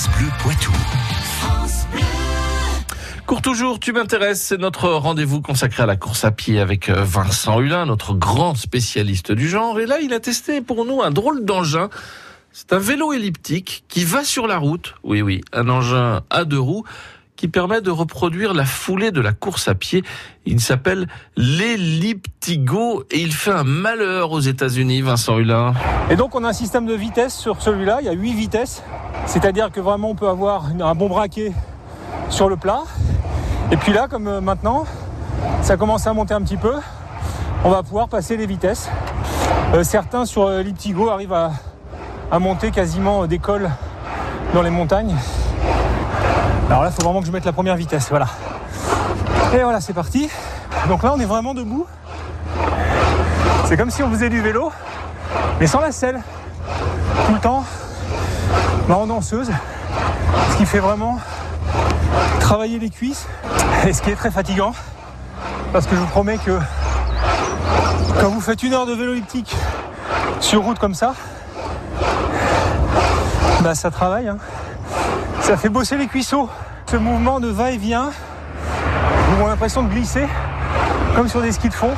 France Bleu Poitou. Cours toujours, tu m'intéresses, c'est notre rendez-vous consacré à la course à pied avec euh, Vincent Hulin, notre grand spécialiste du genre. Et là, il a testé pour nous un drôle d'engin. C'est un vélo elliptique qui va sur la route. Oui, oui, un engin à deux roues qui permet de reproduire la foulée de la course à pied. Il s'appelle l'Elliptigo et il fait un malheur aux États-Unis, Vincent Hulin. Et donc on a un système de vitesse sur celui-là, il y a 8 vitesses, c'est-à-dire que vraiment on peut avoir un bon braquet sur le plat. Et puis là, comme euh, maintenant, ça commence à monter un petit peu, on va pouvoir passer les vitesses. Euh, certains sur euh, l'Elliptigo arrivent à, à monter quasiment des cols dans les montagnes. Alors là, il faut vraiment que je mette la première vitesse, voilà. Et voilà, c'est parti. Donc là, on est vraiment debout. C'est comme si on faisait du vélo, mais sans la selle. Tout le temps, en danseuse. Ce qui fait vraiment travailler les cuisses. Et ce qui est très fatigant, parce que je vous promets que quand vous faites une heure de vélo elliptique sur route comme ça, bah ça travaille. hein. Ça fait bosser les cuisseaux. Ce mouvement de va-et-vient, vous avez l'impression de glisser comme sur des skis de fond.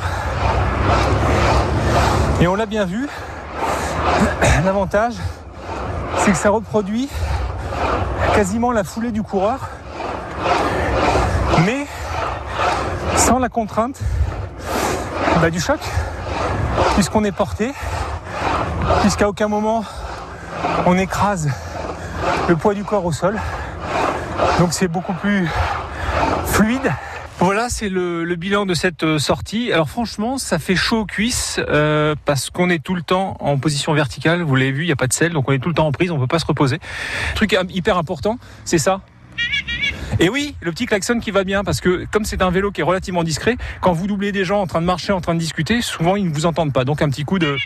Et on l'a bien vu. L'avantage, c'est que ça reproduit quasiment la foulée du coureur, mais sans la contrainte bah, du choc, puisqu'on est porté, puisqu'à aucun moment on écrase le poids du corps au sol. Donc c'est beaucoup plus fluide. Voilà, c'est le, bilan de cette euh, sortie. Alors franchement, ça fait chaud aux cuisses euh, parce qu'on est tout le temps en position verticale. Vous l'avez vu, il n'y a pas de selle, donc on est tout le temps en prise, on ne peut pas se reposer. Truc euh, hyper important, c'est ça. Et oui, le petit klaxon qui va bien, parce que comme c'est un vélo qui est relativement discret, quand vous doublez des gens en train de marcher, en train de discuter, souvent ils ne vous entendent pas. Donc un petit coup de...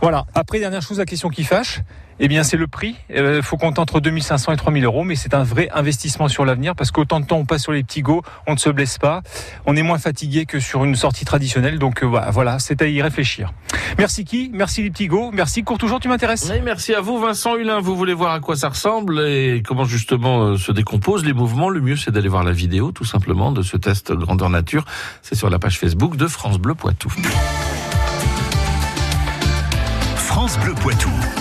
Voilà. Après, dernière chose, la question qui fâche, eh bien c'est le prix. Il faut compter entre 2500 et 3000 euros, mais c'est un vrai investissement sur l'avenir, parce qu'autant de temps on passe sur les petits go, on ne se blesse pas, on est moins fatigué que sur une sortie traditionnelle. Donc euh, voilà, voilà, c'est à y réfléchir. Merci qui Merci les petits go. Merci, cours toujours, tu m'intéresses? Oui, merci à vous, Vincent Hulin. Vous voulez voir à quoi ça ressemble et comment justement euh, se décomposent les mouvements? Le mieux, c'est d'aller voir la vidéo, tout simplement, de ce test grandeur nature. C'est sur la page Facebook de France Bleu Poitou. Poitou.